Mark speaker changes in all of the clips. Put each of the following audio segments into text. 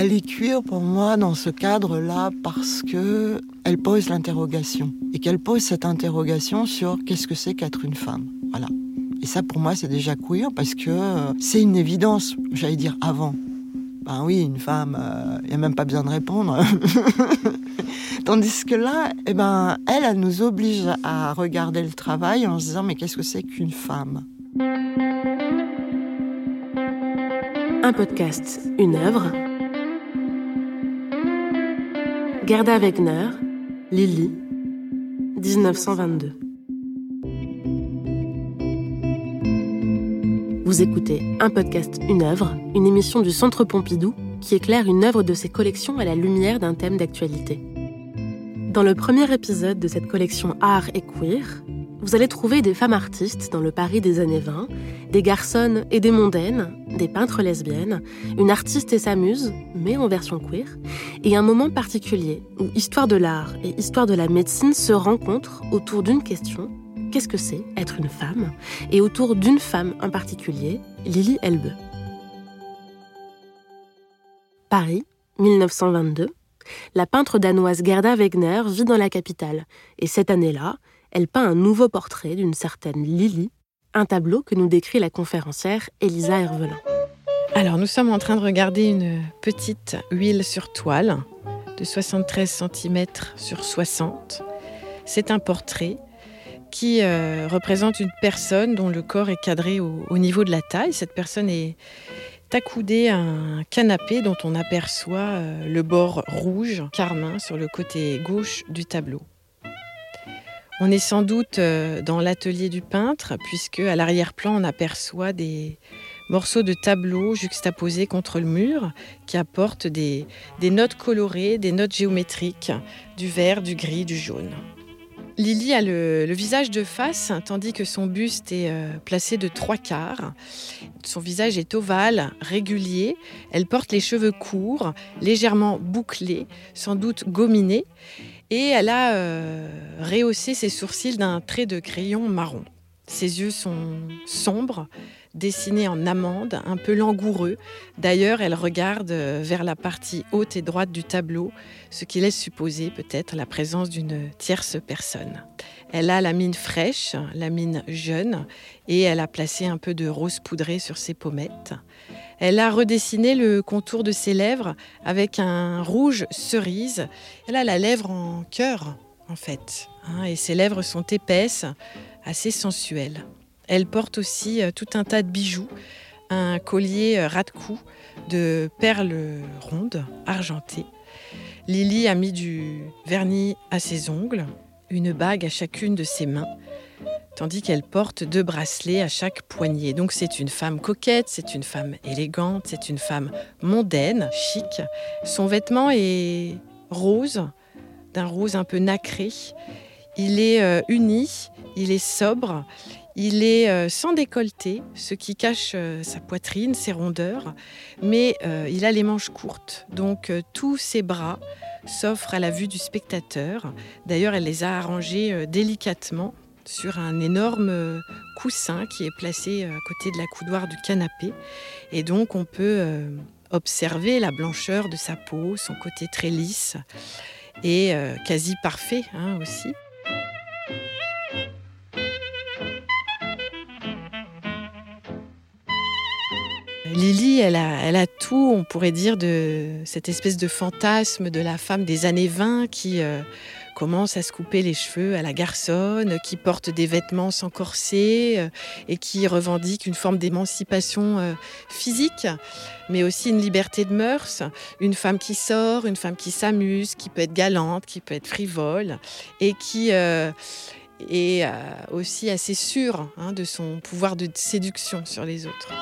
Speaker 1: Elle est queer pour moi dans ce cadre-là parce que elle pose l'interrogation et qu'elle pose cette interrogation sur qu'est-ce que c'est qu'être une femme. Voilà. Et ça, pour moi, c'est déjà queer parce que euh, c'est une évidence, j'allais dire avant. Ben oui, une femme, il euh, n'y a même pas besoin de répondre. Tandis que là, eh ben, elle, elle nous oblige à regarder le travail en se disant mais qu'est-ce que c'est qu'une femme?
Speaker 2: Un podcast, une œuvre. Gerda Wegner, Lily, 1922. Vous écoutez un podcast, une œuvre, une émission du Centre Pompidou qui éclaire une œuvre de ses collections à la lumière d'un thème d'actualité. Dans le premier épisode de cette collection Art et Queer, vous allez trouver des femmes artistes dans le Paris des années 20, des garçonnes et des mondaines, des peintres lesbiennes, une artiste et sa muse, mais en version queer, et un moment particulier où histoire de l'art et histoire de la médecine se rencontrent autour d'une question qu'est-ce que c'est être une femme et autour d'une femme en particulier, Lily Elbe. Paris, 1922. La peintre danoise Gerda Wegner vit dans la capitale et cette année-là, elle peint un nouveau portrait d'une certaine Lily, un tableau que nous décrit la conférencière Elisa Hervelin.
Speaker 3: Alors nous sommes en train de regarder une petite huile sur toile de 73 cm sur 60. C'est un portrait qui euh, représente une personne dont le corps est cadré au, niveau de la taille. Cette personne est accoudée à un canapé dont on aperçoit euh, le bord rouge carmin sur le côté gauche du tableau. On est sans doute euh, dans l'atelier du peintre puisque à l'arrière-plan on aperçoit des morceaux de tableau juxtaposés contre le mur qui apportent des notes colorées, des notes géométriques, du vert, du gris, du jaune. Lily a le, visage de face, tandis que son buste est euh, placé de trois quarts. Son visage est ovale, régulier. Elle porte les cheveux courts, légèrement bouclés, sans doute gominés. Et elle a euh, rehaussé ses sourcils d'un trait de crayon marron. Ses yeux sont sombres, dessiné en amande, un peu langoureux. D'ailleurs, elle regarde euh, vers la partie haute et droite du tableau, ce qui laisse supposer peut-être la présence d'une tierce personne. Elle a la mine fraîche, la mine jeune, et elle a placé un peu de rose poudré sur ses pommettes. Elle a redessiné le contour de ses lèvres avec un rouge cerise. Elle a la lèvre en cœur, en fait, hein, et ses lèvres sont épaisses, assez sensuelles. Elle porte aussi euh, tout un tas de bijoux, un collier euh, ras de cou de perles rondes, argentées. Lily a mis du vernis à ses ongles, une bague à chacune de ses mains, tandis qu'elle porte deux bracelets à chaque poignet. Donc c'est une femme coquette, c'est une femme élégante, c'est une femme mondaine, chic. Son vêtement est rose, d'un rose un peu nacré. Il est euh, uni, il est sobre, il est euh, sans décolleté, ce qui cache euh, sa poitrine, ses rondeurs, mais il a les manches courtes, donc tous ses bras s'offrent à la vue du spectateur. D'ailleurs, elle les a arrangés délicatement sur un énorme coussin qui est placé à côté de la coudoir du canapé. Et donc, on peut observer la blancheur de sa peau, son côté très lisse et quasi parfait hein, aussi. Lily, elle a, tout, on pourrait dire, de cette espèce de fantasme de la femme des années 20 qui euh, commence à se couper les cheveux à la garçonne, qui porte des vêtements sans corset euh, et qui revendique une forme d'émancipation euh, physique, mais aussi une liberté de mœurs, une femme qui sort, une femme qui s'amuse, qui peut être galante, qui peut être frivole et qui est aussi assez sûre hein, de son pouvoir de séduction sur les autres.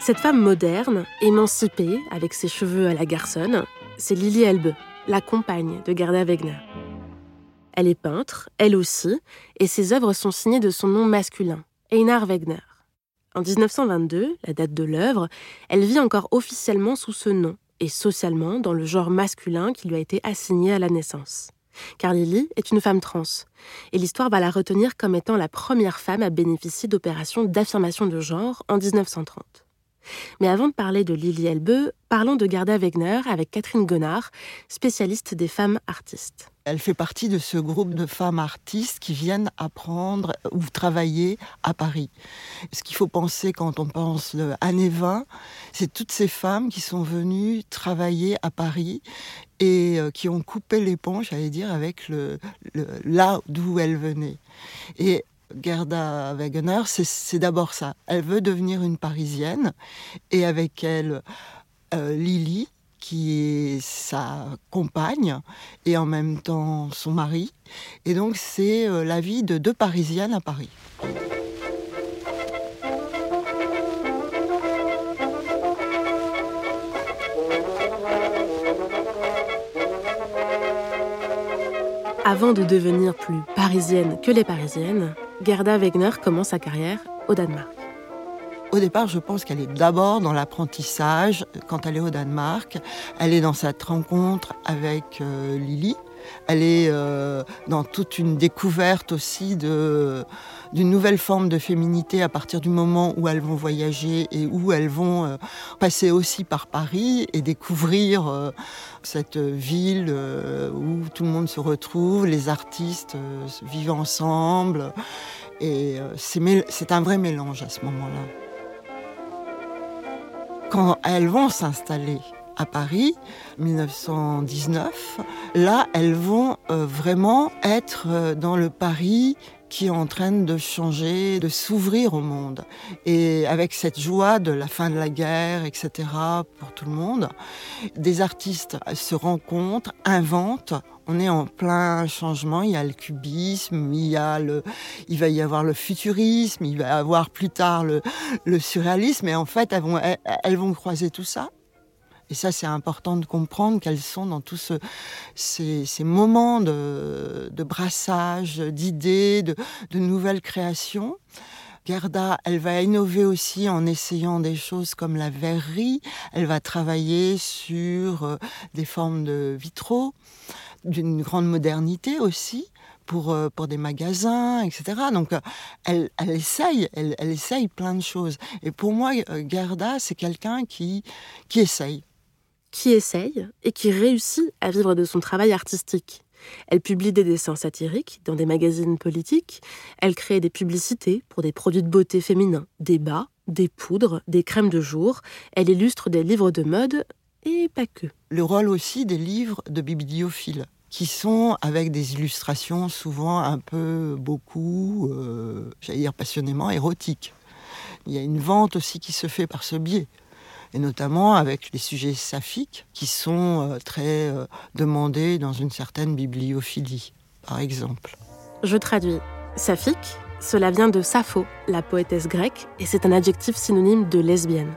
Speaker 2: Cette femme moderne, émancipée, avec ses cheveux à la garçonne, c'est Lily Elbe, la compagne de Gerda Wegner. Elle est peintre, elle aussi, et ses œuvres sont signées de son nom masculin, Einar Wegner. En 1922, la date de l'œuvre, elle vit encore officiellement sous ce nom, et socialement dans le genre masculin qui lui a été assigné à la naissance. Car Lily est une femme trans, et l'histoire va la retenir comme étant la première femme à bénéficier d'opérations d'affirmation de genre en 1930. Mais avant de parler de Lily Elbeux, parlons de Gerda Wegner avec Catherine Gonard, spécialiste des femmes artistes.
Speaker 1: Elle fait partie de ce groupe de femmes artistes qui viennent apprendre ou travailler à Paris. Ce qu'il faut penser quand on pense années 20, c'est toutes ces femmes qui sont venues travailler à Paris et euh, qui ont coupé l'éponge, j'allais dire, avec là d'où elles venaient. Gerda Wegener, c'est d'abord ça. Elle veut devenir une Parisienne et avec elle euh, Lily, qui est sa compagne et en même temps son mari. Et donc c'est euh, la vie de deux Parisiennes à Paris.
Speaker 2: Avant de devenir plus parisienne que les parisiennes, Gerda Wegner commence sa carrière au Danemark.
Speaker 1: Au départ, je pense qu'elle est d'abord dans l'apprentissage quand elle est au Danemark. Elle est dans cette rencontre avec euh, Lily. Elle est euh, dans toute une découverte aussi d'une nouvelle forme de féminité à partir du moment où elles vont voyager et où elles vont euh, passer aussi par Paris et découvrir cette ville où tout le monde se retrouve, les artistes vivent ensemble. Et c'est un vrai mélange à ce moment-là quand elles vont s'installer à Paris, 1919, là, elles vont euh, vraiment être euh, dans le Paris qui est en train de changer, de s'ouvrir au monde. Et avec cette joie de la fin de la guerre, etc., pour tout le monde, des artistes se rencontrent, inventent. On est en plein changement. Il y a le cubisme, il, y a le, il va y avoir le futurisme, il va y avoir plus tard le, surréalisme. Et en fait, elles elles vont croiser tout ça. Et ça, c'est important de comprendre qu'elles sont dans tous ces, moments de, brassage, d'idées, de, nouvelles créations. Gerda, elle va innover aussi en essayant des choses comme la verrerie. Elle va travailler sur euh, des formes de vitraux, d'une grande modernité aussi. Pour, euh, pour des magasins, etc. Donc, euh, elle, elle essaye, elle, elle, plein de choses. Et pour moi, Gerda, c'est quelqu'un qui, qui essaye
Speaker 2: qui essaye et qui réussit à vivre de son travail artistique. Elle publie des dessins satiriques dans des magazines politiques, elle crée des publicités pour des produits de beauté féminins, des bas, des poudres, des crèmes de jour, elle illustre des livres de mode et pas que.
Speaker 1: Le rôle aussi des livres de bibliophiles qui sont avec des illustrations souvent un peu beaucoup, euh, j'allais dire passionnément érotiques. Il y a une vente aussi qui se fait par ce biais et notamment avec les sujets saphiques qui sont euh, très euh, demandés dans une certaine bibliophilie, par exemple.
Speaker 2: Je traduis. Saphique, cela vient de Sappho, la poétesse grecque, et c'est un adjectif synonyme de lesbienne.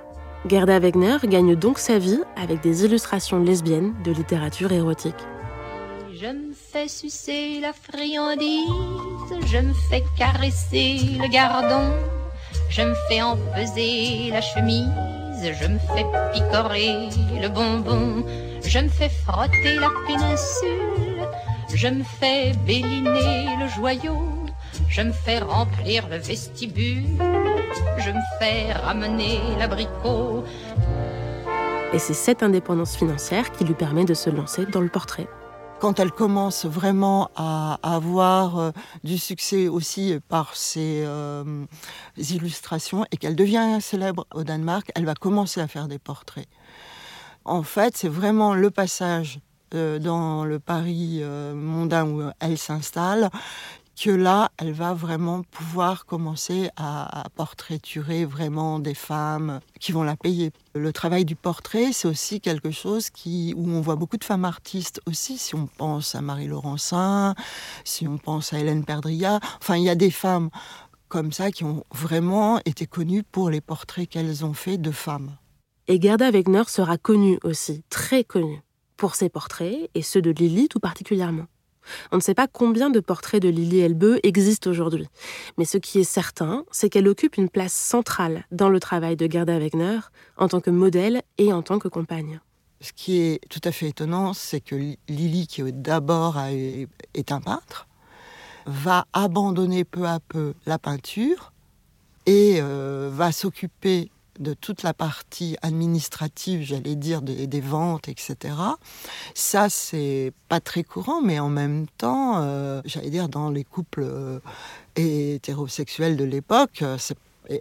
Speaker 2: Gerda Wegner gagne donc sa vie avec des illustrations lesbiennes de littérature érotique.
Speaker 4: Je me fais sucer la friandise, je me fais caresser le gardon, je me fais empeser la chemise je me fais picorer le bonbon, je me fais frotter la péninsule, je me fais béliner le joyau, je me fais remplir le vestibule, je me fais ramener l'abricot.
Speaker 2: Et c'est cette indépendance financière qui lui permet de se lancer dans le portrait
Speaker 1: quand elle commence vraiment à avoir euh, du succès aussi par ses euh, illustrations et qu'elle devient célèbre au Danemark, elle va commencer à faire des portraits. En fait, c'est vraiment le passage euh, dans le Paris mondain où elle s'installe que là, elle va vraiment pouvoir commencer à, portraiturer vraiment des femmes qui vont la payer. Le travail du portrait, c'est aussi quelque chose qui, où on voit beaucoup de femmes artistes aussi, si on pense à Marie Laurencin, si on pense à Hélène Perdria. Enfin, il y a des femmes comme ça qui ont vraiment été connues pour les portraits qu'elles ont faits de femmes.
Speaker 2: Et Gerda Wegner sera connue aussi, très connue, pour ses portraits, et ceux de Lily tout particulièrement. On ne sait pas combien de portraits de Lily Elbeux existent aujourd'hui, mais ce qui est certain, c'est qu'elle occupe une place centrale dans le travail de Gerda Wegner en tant que modèle et en tant que compagne.
Speaker 1: Ce qui est tout à fait étonnant, c'est que Lily, qui d'abord est un peintre, va abandonner peu à peu la peinture et euh, va s'occuper de toute la partie administrative, j'allais dire, des, ventes, etc. Ça, c'est pas très courant, mais en même temps, euh, j'allais dire, dans les couples euh, hétérosexuels de l'époque, euh,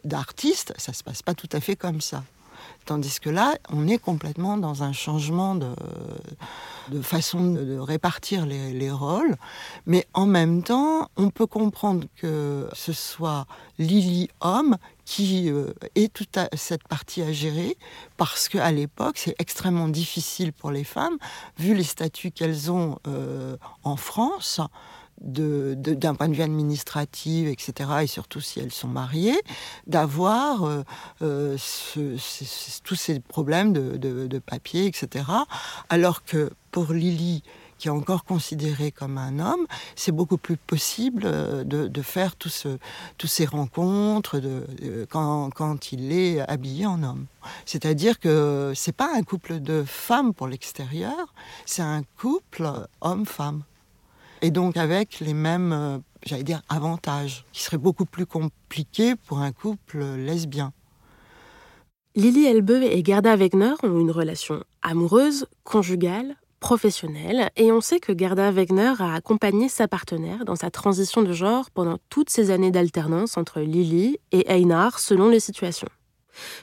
Speaker 1: d'artistes, ça se passe pas tout à fait comme ça. Tandis que là, on est complètement dans un changement de, de façon de, répartir les, les, rôles. Mais en même temps, on peut comprendre que ce soit Lily homme qui euh, ait toute cette partie à gérer, parce qu'à l'époque, c'est extrêmement difficile pour les femmes, vu les statuts qu'elles ont euh, en France d'un point de vue administratif, etc., et surtout si elles sont mariées, d'avoir euh, tous ces problèmes de, de, papier, etc. Alors que pour Lily, qui est encore considéré comme un homme, c'est beaucoup plus possible euh, de, faire toutes ces rencontres quand, il est habillé en homme. C'est-à-dire que c'est pas un couple de femmes pour l'extérieur, c'est un couple homme-femme et donc avec les mêmes, euh, j'allais dire, avantages, qui seraient beaucoup plus compliqués pour un couple lesbien.
Speaker 2: Lily Elbeu et Gerda Wegner ont une relation amoureuse, conjugale, professionnelle, et on sait que Gerda Wegner a accompagné sa partenaire dans sa transition de genre pendant toutes ces années d'alternance entre Lily et Einar selon les situations.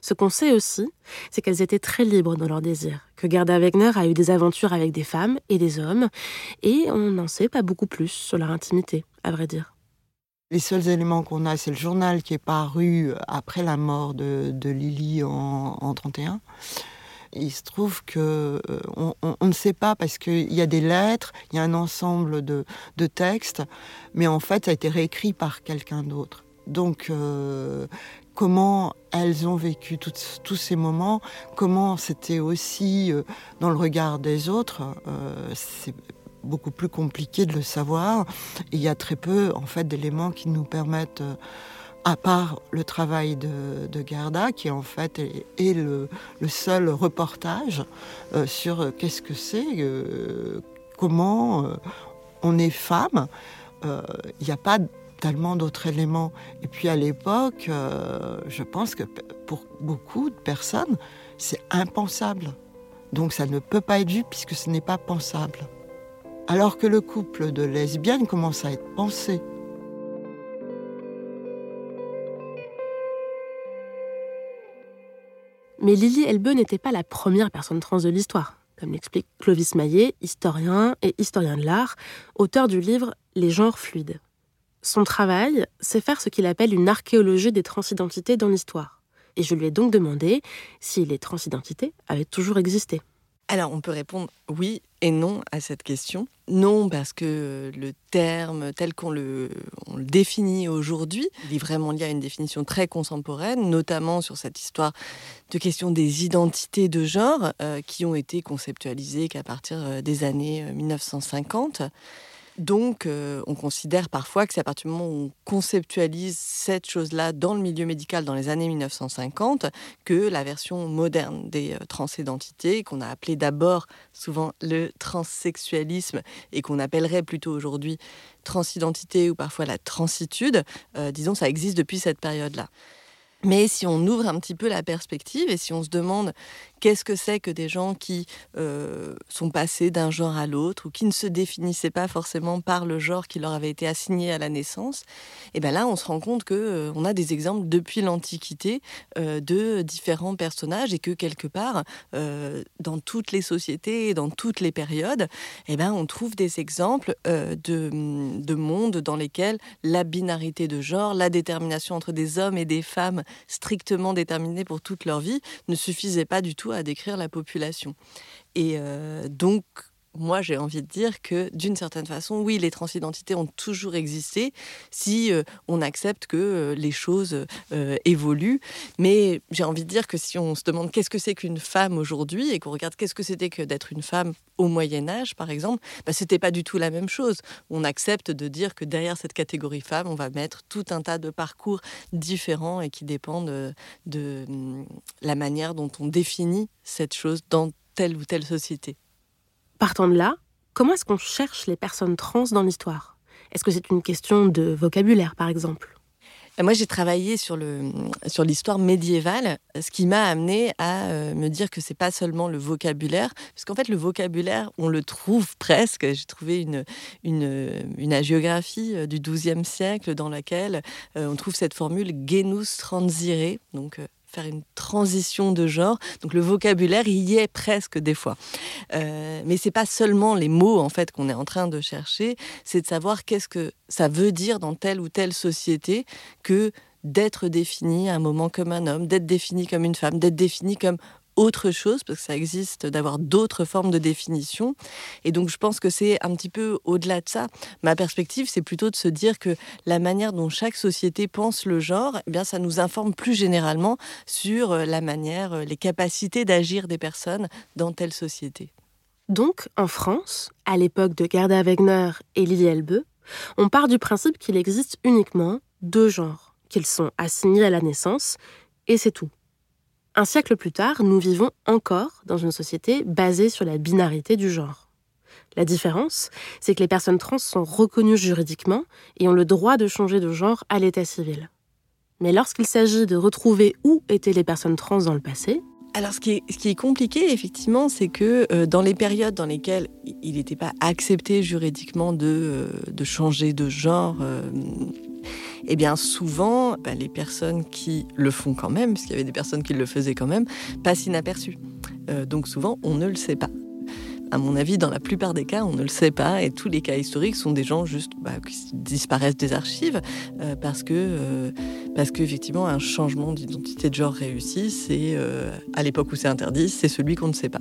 Speaker 2: Ce qu'on sait aussi, c'est qu'elles étaient très libres dans leurs désirs, que Gerda Wegner a eu des aventures avec des femmes et des hommes, et on n'en sait pas beaucoup plus sur leur intimité, à vrai dire.
Speaker 1: Les seuls éléments qu'on a, c'est le journal qui est paru après la mort de, Lily en, en 31 il se trouve que euh, on, ne sait pas parce qu'il y a des lettres, il y a un ensemble de, textes, mais en fait, ça a été réécrit par quelqu'un d'autre. Donc, euh, comment elles ont vécu tous ces moments, comment c'était aussi euh, dans le regard des autres. C'est beaucoup plus compliqué de le savoir. il y a très peu en fait d'éléments qui nous permettent, à part le travail de, Garda, qui en fait est, le, seul reportage sur qu'est-ce que c'est, comment on est femme. Il n'y a pas tellement d'autres éléments. Et puis à l'époque, euh, je pense que pour beaucoup de personnes, c'est impensable. Donc ça ne peut pas être vu puisque ce n'est pas pensable. Alors que le couple de lesbiennes commence à être pensé.
Speaker 2: Mais Lily Elbe n'était pas la première personne trans de l'histoire, comme l'explique Clovis Maillet, historien et historien de l'art, auteur du livre Les genres fluides. Son travail, c'est faire ce qu'il appelle une archéologie des transidentités dans l'histoire. Et je lui ai donc demandé si les transidentités avaient toujours existé.
Speaker 5: Alors, on peut répondre oui et non à cette question. Non, parce que le terme tel qu'on le, définit aujourd'hui, il est vraiment lié à une définition très contemporaine, notamment sur cette histoire de question des identités de genre euh, qui ont été conceptualisées qu'à partir euh, des années 1950. Donc, euh, on considère parfois que c'est à partir du moment où on conceptualise cette chose-là dans le milieu médical dans les années 1950 que la version moderne des euh, transidentités, qu'on a appelé d'abord souvent le transsexualisme et qu'on appellerait plutôt aujourd'hui transidentité ou parfois la transitude, euh, disons, ça existe depuis cette période-là. Mais si on ouvre un petit peu la perspective et si on se demande qu'est-ce que c'est que des gens qui euh, sont passés d'un genre à l'autre ou qui ne se définissaient pas forcément par le genre qui leur avait été assigné à la naissance, et eh bien là on se rend compte que euh, on a des exemples depuis l'Antiquité euh, de différents personnages et que quelque part dans toutes les sociétés et dans toutes les périodes, et eh ben on trouve des exemples de, de mondes dans lesquels la binarité de genre, la détermination entre des hommes et des femmes strictement déterminés pour toute leur vie ne suffisait pas du tout à décrire la population. Et euh, donc, moi, j'ai envie de dire que d'une certaine façon, oui, les transidentités ont toujours existé si euh, on accepte que euh, les choses euh, évoluent. Mais j'ai envie de dire que si on se demande qu'est-ce que c'est qu'une femme aujourd'hui et qu'on regarde qu'est-ce que c'était que d'être une femme au Moyen Âge, par exemple, bah, c'était pas du tout la même chose. On accepte de dire que derrière cette catégorie femme, on va mettre tout un tas de parcours différents et qui dépendent de hum, la manière dont on définit cette chose dans telle ou telle société.
Speaker 2: Partant de là, comment est-ce qu'on cherche les personnes trans dans l'histoire? Est-ce que c'est une question de vocabulaire, par exemple?
Speaker 5: Moi, j'ai travaillé sur sur l'histoire médiévale, ce qui m'a amené à euh, me dire que c'est pas seulement le vocabulaire, parce qu'en fait, le vocabulaire, on le trouve presque. J'ai trouvé une une, une hagiographie euh, du XIIe siècle dans laquelle euh, on trouve cette formule genus transire, donc faire une transition de genre. Donc le vocabulaire y est presque des fois. Euh, mais c'est pas seulement les mots en fait qu'on est en train de chercher, c'est de savoir qu'est-ce que ça veut dire dans telle ou telle société que d'être défini à un moment comme un homme, d'être défini comme une femme, d'être défini comme autre chose, parce que ça existe d'avoir d'autres formes de définition. Et donc je pense que c'est un petit peu au-delà de ça. Ma perspective, c'est plutôt de se dire que la manière dont chaque société pense le genre, eh bien ça nous informe plus généralement sur euh, la manière, euh, les capacités d'agir des personnes dans telle société.
Speaker 2: Donc, en France, à l'époque de Gerda Wegner et Lily Elbeux, on part du principe qu'il existe uniquement deux genres, qu'ils sont assignés à la naissance, et c'est tout. Un siècle plus tard, nous vivons encore dans une société basée sur la binarité du genre. La différence, c'est que les personnes trans sont reconnues juridiquement et ont le droit de changer de genre à l'état civil. Mais lorsqu'il s'agit de retrouver où étaient les personnes trans dans le passé,
Speaker 5: alors, ce qui est, compliqué, effectivement, c'est que euh, dans les périodes dans lesquelles il n'était pas accepté juridiquement de, euh, changer de genre, euh, eh bien souvent, ben, les personnes qui le font quand même, parce qu'il y avait des personnes qui le faisaient quand même, passent inaperçues. Euh, donc souvent, on ne le sait pas. À mon avis, dans la plupart des cas, on ne le sait pas, et tous les cas historiques sont des gens juste bah, qui disparaissent des archives euh, parce que euh, parce qu'effectivement, un changement d'identité de genre réussi, c'est à l'époque où c'est interdit, c'est celui qu'on ne sait pas.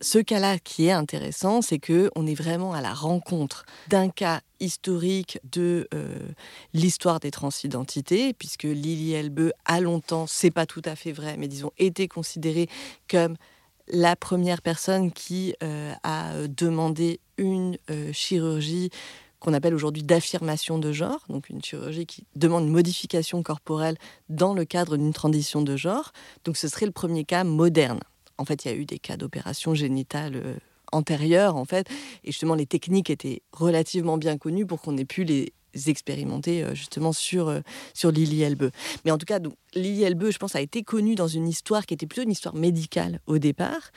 Speaker 5: Ce cas-là qui est intéressant, c'est que on est vraiment à la rencontre d'un cas historique de euh, l'histoire des transidentités, puisque Lily Elbeux, à longtemps, c'est pas tout à fait vrai, mais disons, était considérée comme la première personne qui euh, a demandé une euh, chirurgie qu'on appelle aujourd'hui d'affirmation de genre, donc une chirurgie qui demande une modification corporelle dans le cadre d'une transition de genre. Donc ce serait le premier cas moderne. En fait, il y a eu des cas d'opération génitale euh, antérieures, en fait, et justement, les techniques étaient relativement bien connues pour qu'on ait pu les expérimenter euh, justement sur, euh, sur Lily Elbeux. Mais en tout cas, donc, Lily Elbeux, je pense, a été connue dans une histoire qui était plutôt une histoire médicale au départ,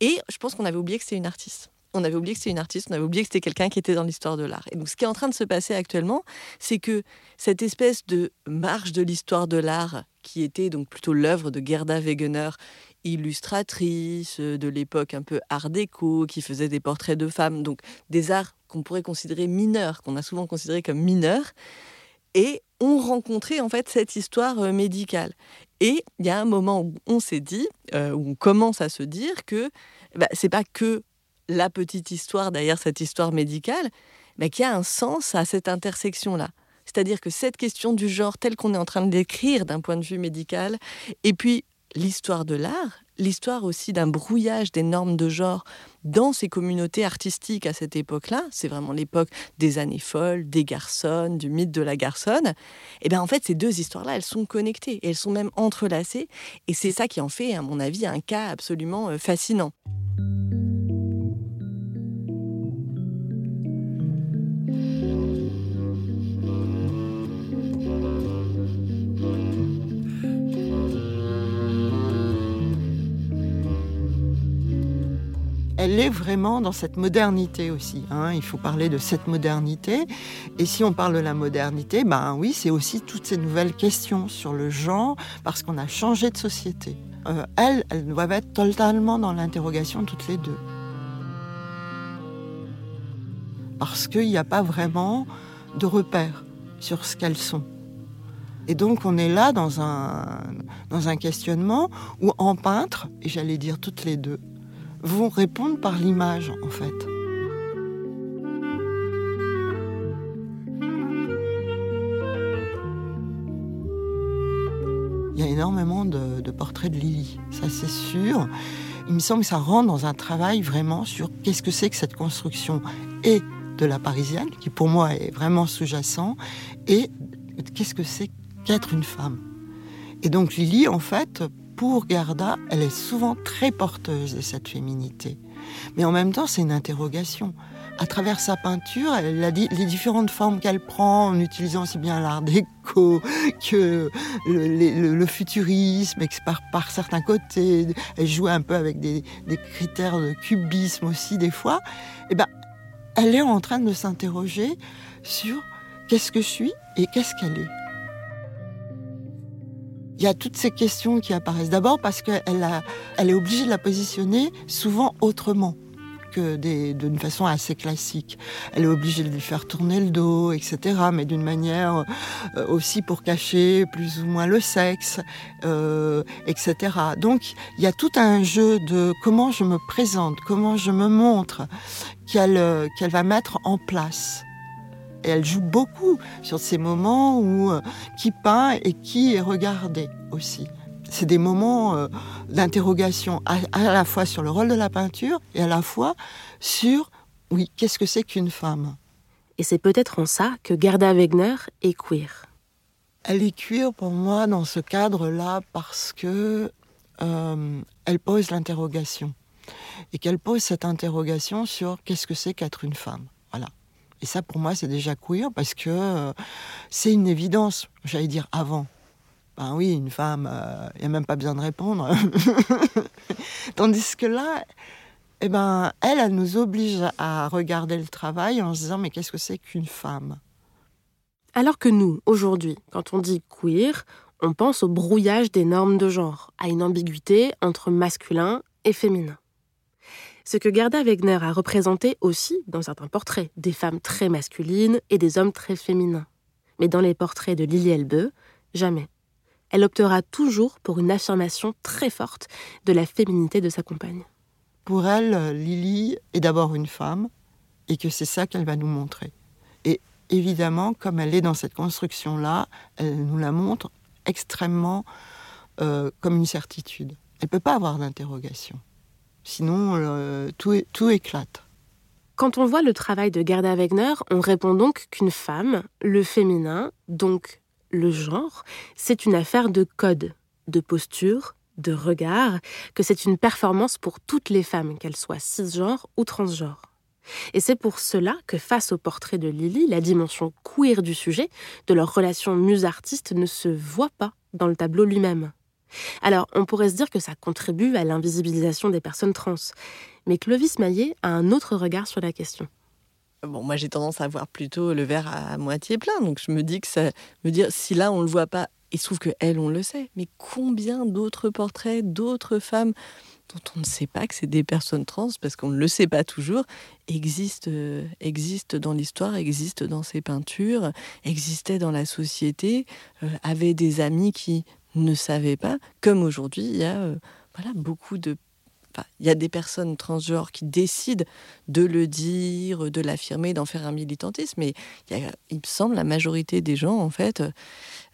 Speaker 5: et je pense qu'on avait oublié que c'était une artiste on avait oublié que c'était une artiste, on avait oublié que c'était quelqu'un qui était dans l'histoire de l'art. Et donc, ce qui est en train de se passer actuellement, c'est que cette espèce de marche de l'histoire de l'art, qui était donc plutôt l'œuvre de Gerda Wegener, illustratrice de l'époque un peu art déco, qui faisait des portraits de femmes, donc des arts qu'on pourrait considérer mineurs, qu'on a souvent considérés comme mineurs, et ont rencontré en fait cette histoire euh, médicale. Et il y a un moment où on s'est dit, euh, où on commence à se dire que bah, c'est pas que la petite histoire derrière cette histoire médicale, mais qui a un sens à cette intersection-là. C'est-à-dire que cette question du genre telle qu'on est en train de l'écrire d'un point de vue médical, et puis l'histoire de l'art, l'histoire aussi d'un brouillage des normes de genre dans ces communautés artistiques à cette époque-là, c'est vraiment l'époque des années folles, des garçons, du mythe de la garçonne, et eh bien en fait ces deux histoires-là, elles sont connectées, elles sont même entrelacées, et c'est ça qui en fait, à mon avis, un cas absolument euh, fascinant.
Speaker 1: Elle est vraiment dans cette modernité aussi. Hein. Il faut parler de cette modernité. Et si on parle de la modernité, ben oui, c'est aussi toutes ces nouvelles questions sur le genre, parce qu'on a changé de société. Euh, elles, elles doivent être totalement dans l'interrogation toutes les deux. Parce qu'il n'y a pas vraiment de repères sur ce qu'elles sont. Et donc on est là dans un, dans un questionnement où en peintre, et j'allais dire toutes les deux, vont répondre par l'image, en fait. Il y a énormément de, portraits de Lily, ça c'est sûr. Il me semble que ça rentre dans un travail vraiment sur qu'est-ce que c'est que cette construction et de la parisienne, qui pour moi est vraiment sous-jacent, et qu'est-ce que c'est qu'être une femme. Et donc Lily, en fait, pour Garda, elle est souvent très porteuse de cette féminité. Mais en même temps, c'est une interrogation. À travers sa peinture, elle a dit les différentes formes qu'elle prend en utilisant aussi bien l'art déco que le, futurisme, par, par, certains côtés. Elle joue un peu avec des, des critères de cubisme aussi des fois. Et eh ben, elle est en train de s'interroger sur qu'est-ce que je suis et qu'est-ce qu'elle est. Il y a toutes ces questions qui apparaissent. D'abord parce qu'elle elle est obligée de la positionner souvent autrement que d'une façon assez classique. Elle est obligée de lui faire tourner le dos, etc., mais d'une manière euh, aussi pour cacher plus ou moins le sexe, euh, etc. Donc il y a tout un jeu de comment je me présente, comment je me montre, qu'elle euh, qu'elle va mettre en place. Et elle joue beaucoup sur ces moments où euh, qui peint et qui est regardé aussi. C'est des moments euh, d'interrogation à, la fois sur le rôle de la peinture et à la fois sur, oui, qu'est-ce que c'est qu'une femme?
Speaker 2: Et c'est peut-être en ça que Gerda Wegner est queer.
Speaker 1: Elle est queer pour moi dans ce cadre-là parce que euh, elle pose l'interrogation et qu'elle pose cette interrogation sur qu'est-ce que c'est qu'être une femme. Et ça, pour moi, c'est déjà queer parce que euh, c'est une évidence, j'allais dire avant. Ben oui, une femme, il euh, n'y a même pas besoin de répondre. Tandis que là, eh ben, elle, elle nous oblige à regarder le travail en se disant mais qu'est-ce que c'est qu'une femme?
Speaker 2: Alors que nous, aujourd'hui, quand on dit queer, on pense au brouillage des normes de genre, à une ambiguïté entre masculin et féminin. Ce que Gerda Wegner a représenté aussi dans certains portraits, des femmes très masculines et des hommes très féminins. Mais dans les portraits de Lily Elbeu, jamais. Elle optera toujours pour une affirmation très forte de la féminité de sa compagne.
Speaker 1: Pour elle, Lily est d'abord une femme et que c'est ça qu'elle va nous montrer. Et évidemment, comme elle est dans cette construction-là, elle nous la montre extrêmement euh, comme une certitude. Elle ne peut pas avoir d'interrogation. Sinon, euh, tout, éclate.
Speaker 2: Quand on voit le travail de Gerda Wegner, on répond donc qu'une femme, le féminin, donc le genre, c'est une affaire de code, de posture, de regard, que c'est une performance pour toutes les femmes, qu'elles soient cisgenres ou transgenres. Et c'est pour cela que face au portrait de Lily, la dimension queer du sujet, de leur relation muse-artiste, ne se voit pas dans le tableau lui-même. Alors, on pourrait se dire que ça contribue à l'invisibilisation des personnes trans. Mais Clovis Maillet a un autre regard sur la question.
Speaker 5: Bon, moi j'ai tendance à voir plutôt le verre à moitié plein, donc je me dis que ça me dire si là on le voit pas, il se trouve que elle on le sait, mais combien d'autres portraits d'autres femmes dont on ne sait pas que c'est des personnes trans parce qu'on ne le sait pas toujours existent euh, existent dans l'histoire, existent dans ces peintures, existaient dans la société, euh, avaient des amis qui ne savaient pas, comme aujourd'hui, il y a euh, voilà, beaucoup de... il y a des personnes transgenres qui décident de le dire, de l'affirmer, d'en faire un militantisme, mais il, me semble la majorité des gens, en fait,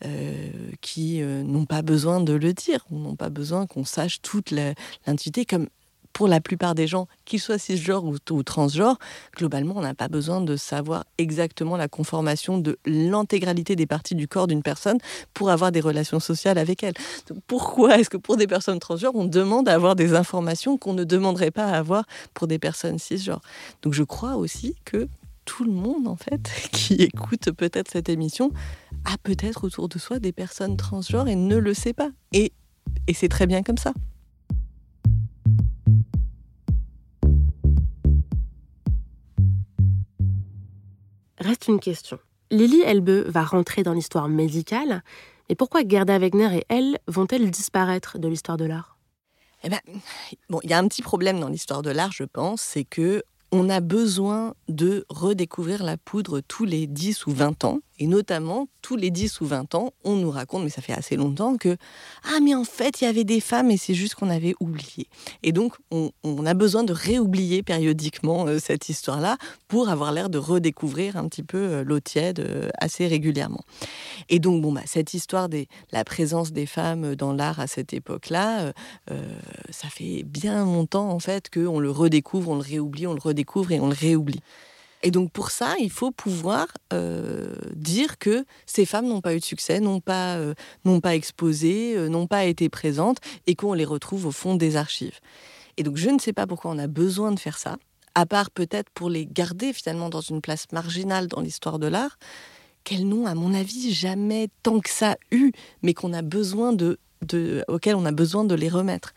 Speaker 5: euh, qui euh, n'ont pas besoin de le dire, n'ont pas besoin qu'on sache toute l'intimité, comme pour la plupart des gens, qu'ils soient cisgenres ou, transgenres, globalement, on n'a pas besoin de savoir exactement la conformation de l'intégralité des parties du corps d'une personne pour avoir des relations sociales avec elle. pourquoi est-ce que pour des personnes transgenres, on demande à avoir des informations qu'on ne demanderait pas à avoir pour des personnes cisgenres? Donc je crois aussi que tout le monde, en fait, qui écoute peut-être cette émission, a peut-être autour de soi des personnes transgenres et ne le sait pas. Et, et c'est très bien comme ça.
Speaker 2: Reste une question. Lily Elbe va rentrer dans l'histoire médicale, mais pourquoi Gerda Wegner et elle vont-elles disparaître de l'histoire de l'art?
Speaker 5: Eh ben, il y a un petit problème dans l'histoire de l'art, je pense, c'est que on a besoin de redécouvrir la poudre tous les 10 ou 20 ans. Et notamment, tous les 10 ou 20 ans, on nous raconte, mais ça fait assez longtemps, que Ah, mais en fait, il y avait des femmes et c'est juste qu'on avait oublié. Et donc, on, a besoin de réoublier périodiquement euh, cette histoire-là pour avoir l'air de redécouvrir un petit peu euh, l'eau tiède euh, assez régulièrement. Et donc, bon, bah, cette histoire de la présence des femmes dans l'art à cette époque-là, ça fait bien longtemps, en fait, qu'on le redécouvre, on le réoublie, on le redécouvre et on le réoublie. Et donc pour ça, il faut pouvoir euh, dire que ces femmes n'ont pas eu de succès, n'ont pas, euh, pas exposé, euh, n'ont pas été présentes et qu'on les retrouve au fond des archives. Et donc je ne sais pas pourquoi on a besoin de faire ça, à part peut-être pour les garder finalement dans une place marginale dans l'histoire de l'art, qu'elles n'ont à mon avis jamais tant que ça eu, mais qu'on a besoin de de, on a besoin de les remettre.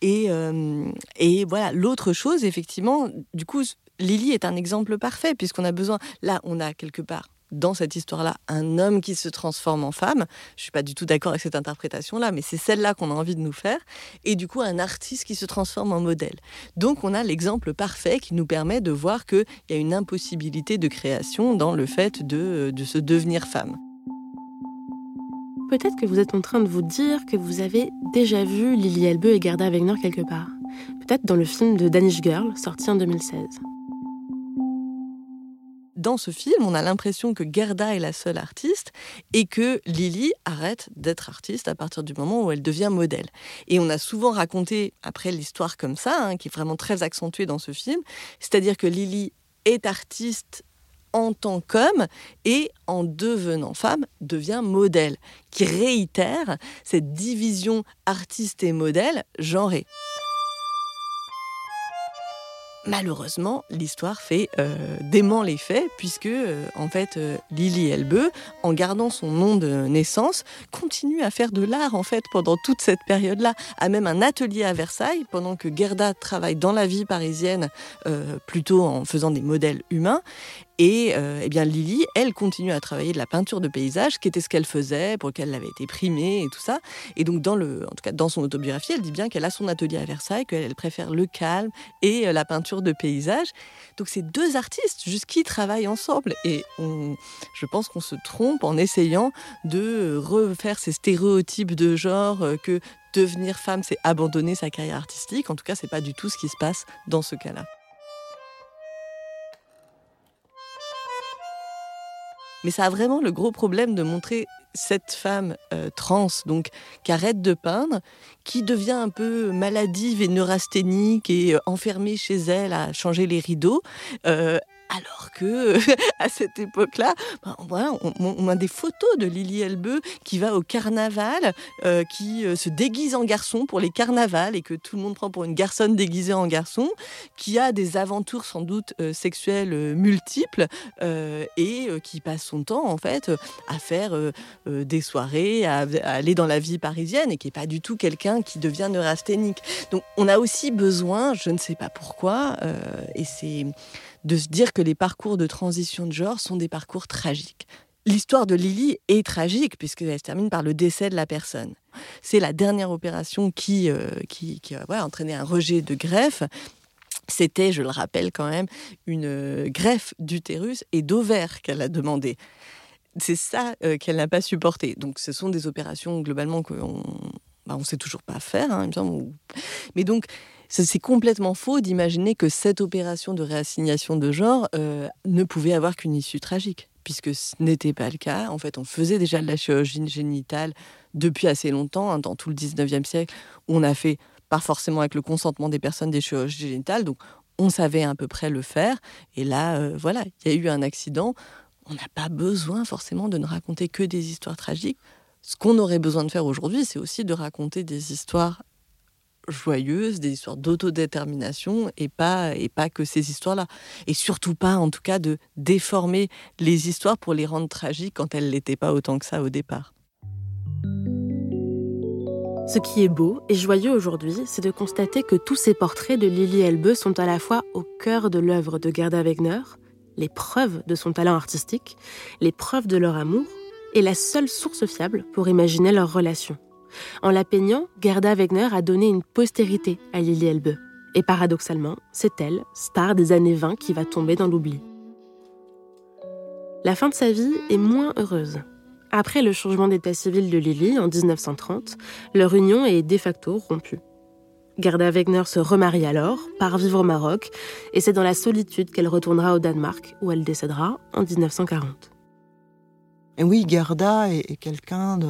Speaker 5: Et, euh, et voilà, l'autre chose, effectivement, du coup, Lily est un exemple parfait, puisqu'on a besoin, là, on a quelque part dans cette histoire-là un homme qui se transforme en femme. Je suis pas du tout d'accord avec cette interprétation-là, mais c'est celle-là qu'on a envie de nous faire. Et du coup, un artiste qui se transforme en modèle. Donc, on a l'exemple parfait qui nous permet de voir qu'il y a une impossibilité de création dans le fait de, de se devenir femme.
Speaker 2: Peut-être que vous êtes en train de vous dire que vous avez déjà vu Lily Elbeu et Gerda Wegner quelque part. Peut-être dans le film de Danish Girl, sorti en 2016.
Speaker 5: Dans ce film, on a l'impression que Gerda est la seule artiste et que Lily arrête d'être artiste à partir du moment où elle devient modèle. Et on a souvent raconté après l'histoire comme ça, hein, qui est vraiment très accentuée dans ce film, c'est-à-dire que Lily est artiste en tant qu'homme et en devenant femme devient modèle, qui réitère cette division artiste et modèle genrée. Malheureusement, l'histoire fait euh, dément les faits, puisque euh, en fait euh, Lily Elbeu, en gardant son nom de naissance, continue à faire de l'art en fait pendant toute cette période-là, a même un atelier à Versailles pendant que Gerda travaille dans la vie parisienne, plutôt en faisant des modèles humains, et euh, eh bien Lily, elle continue à travailler de la peinture de paysage, qui était ce qu'elle faisait, pour qu'elle avait été primée et tout ça. Et donc dans le, en tout cas dans son autobiographie, elle dit bien qu'elle a son atelier à Versailles, qu'elle préfère le calme et euh, la peinture de paysage. Donc c'est deux artistes juste qui travaillent ensemble. Et on, je pense qu'on se trompe en essayant de refaire ces stéréotypes de genre euh, que devenir femme, c'est abandonner sa carrière artistique. En tout cas, c'est pas du tout ce qui se passe dans ce cas-là. Mais ça a vraiment le gros problème de montrer cette femme euh, trans, donc qui arrête de peindre, qui devient un peu maladive et neurasthénique et euh, enfermée chez elle à changer les rideaux. Euh, alors que à cette époque-là, ben, on, a des photos de Lily Elbeu qui va au carnaval, euh, qui euh, se déguise en garçon pour les carnavals et que tout le monde prend pour une garçonne déguisée en garçon, qui a des aventures sans doute euh, sexuelles multiples et qui passe son temps en fait à faire des soirées, à, à, aller dans la vie parisienne et qui est pas du tout quelqu'un qui devient neurasthénique. Donc on a aussi besoin, je ne sais pas pourquoi, et c'est de se dire que les parcours de transition de genre sont des parcours tragiques. L'histoire de Lily est tragique puisqu'elle se termine par le décès de la personne. C'est la dernière opération qui, euh, qui, a entraîné un rejet de greffe. C'était, je le rappelle quand même, une euh, greffe d'utérus et d'ovaire qu'elle a demandé. C'est ça euh, qu'elle n'a pas supporté. Donc ce sont des opérations globalement qu'on bah, on sait toujours pas faire, hein. Mais donc c'est complètement faux d'imaginer que cette opération de réassignation de genre euh, ne pouvait avoir qu'une issue tragique, puisque ce n'était pas le cas. En fait, on faisait déjà de la chirurgie génitale depuis assez longtemps, hein, dans tout le 19e siècle. On a fait, pas forcément avec le consentement des personnes, des chirurgies génitales, donc on savait à peu près le faire. Et là, euh, voilà, il y a eu un accident. On n'a pas besoin forcément de ne raconter que des histoires tragiques. Ce qu'on aurait besoin de faire aujourd'hui, c'est aussi de raconter des histoires joyeuses, des histoires d'autodétermination et pas, et pas que ces histoires-là. Et surtout pas, en tout cas, de déformer les histoires pour les rendre tragiques quand elles l'étaient pas autant que ça au départ.
Speaker 2: Ce qui est beau et joyeux aujourd'hui, c'est de constater que tous ces portraits de Lily Elbeu sont à la fois au cœur de l'œuvre de Gerda Wegner, les preuves de son talent artistique, les preuves de leur amour, et la seule source fiable pour imaginer leur relation. En la peignant, Gerda Wegner a donné une postérité à Lily Elbe. Et paradoxalement, c'est elle, star des années 20, qui va tomber dans l'oubli. La fin de sa vie est moins heureuse. Après le changement d'état civil de Lily en 1930, leur union est de facto rompue. Gerda Wegner se remarie alors, part vivre au Maroc, et c'est dans la solitude qu'elle retournera au Danemark, où elle décédera en 1940.
Speaker 1: Et oui, Gerda est quelqu'un de,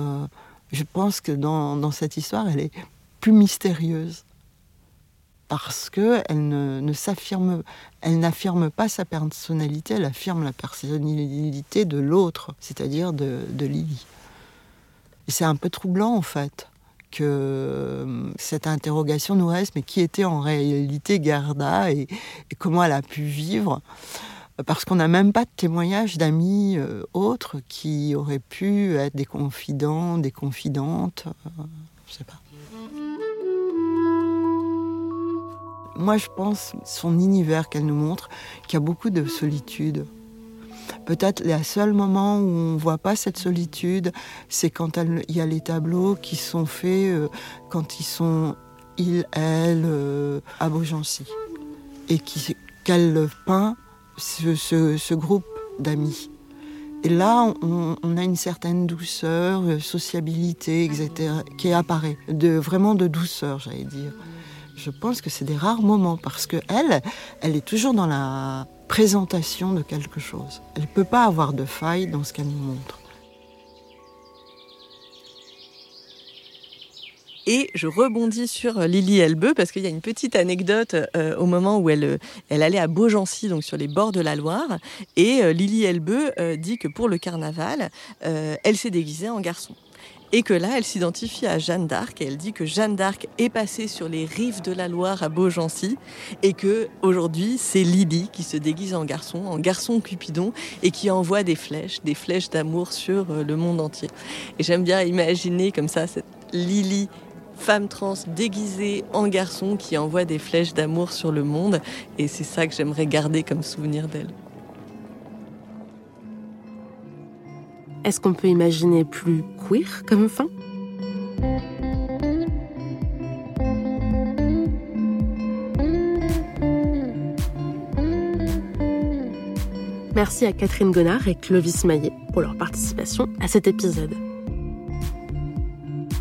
Speaker 1: je pense que dans, cette histoire, elle est plus mystérieuse. parce que elle ne, s'affirme, elle n'affirme pas sa personnalité, elle affirme la personnalité de l'autre, c'est-à-dire de, Lily. Et c'est un peu troublant en fait que euh, cette interrogation nous reste, mais qui était en réalité Garda et, comment elle a pu vivre parce qu'on n'a même pas de témoignages d'amis euh, autres qui auraient pu être des confidents, des confidentes, euh, je sais pas. Moi, je pense, son univers qu'elle nous montre, qu'il y a beaucoup de solitude. Peut-être le seul moment où on ne voit pas cette solitude, c'est quand il y a les tableaux qui sont faits euh, quand ils sont, il, elle, à Beaugency. Et qu'elle peint ce, groupe d'amis. Et là, on, on, a une certaine douceur, euh, sociabilité, etc., qui apparaît, de, vraiment de douceur, j'allais dire je pense que c'est des rares moments parce que elle, elle est toujours dans la présentation de quelque chose. Elle ne peut pas avoir de faille dans ce qu'elle nous montre.
Speaker 5: Et je rebondis sur Lily Elbeux parce qu'il y a une petite anecdote euh, au moment où elle, euh, elle allait à Beaugency, donc sur les bords de la Loire. Et euh, Lily Elbeux dit que pour le carnaval, elle s'est déguisée en garçon et que là, elle s'identifie à Jeanne d'Arc et elle dit que Jeanne d'Arc est passée sur les rives de la Loire à Beaugency et que aujourd'hui, c'est Lily qui se déguise en garçon, en garçon Cupidon et qui envoie des flèches, des flèches d'amour sur euh, le monde entier. Et j'aime bien imaginer comme ça cette Lily femme trans déguisée en garçon qui envoie des flèches d'amour sur le monde et c'est ça que j'aimerais garder comme souvenir d'elle.
Speaker 2: Est-ce qu'on peut imaginer plus queer comme fin? Merci à Catherine Gonard et Clovis Maillet pour leur participation à cet épisode.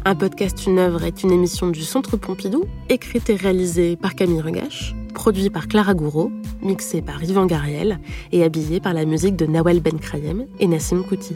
Speaker 2: Un podcast Une œuvre est une émission du Centre Pompidou, écrite et réalisée par Camille Regache, produit par Clara Gouraud, mixé par Yvan Gariel et habillé par la musique de Nawel Ben Krayem et Nassim Kouti.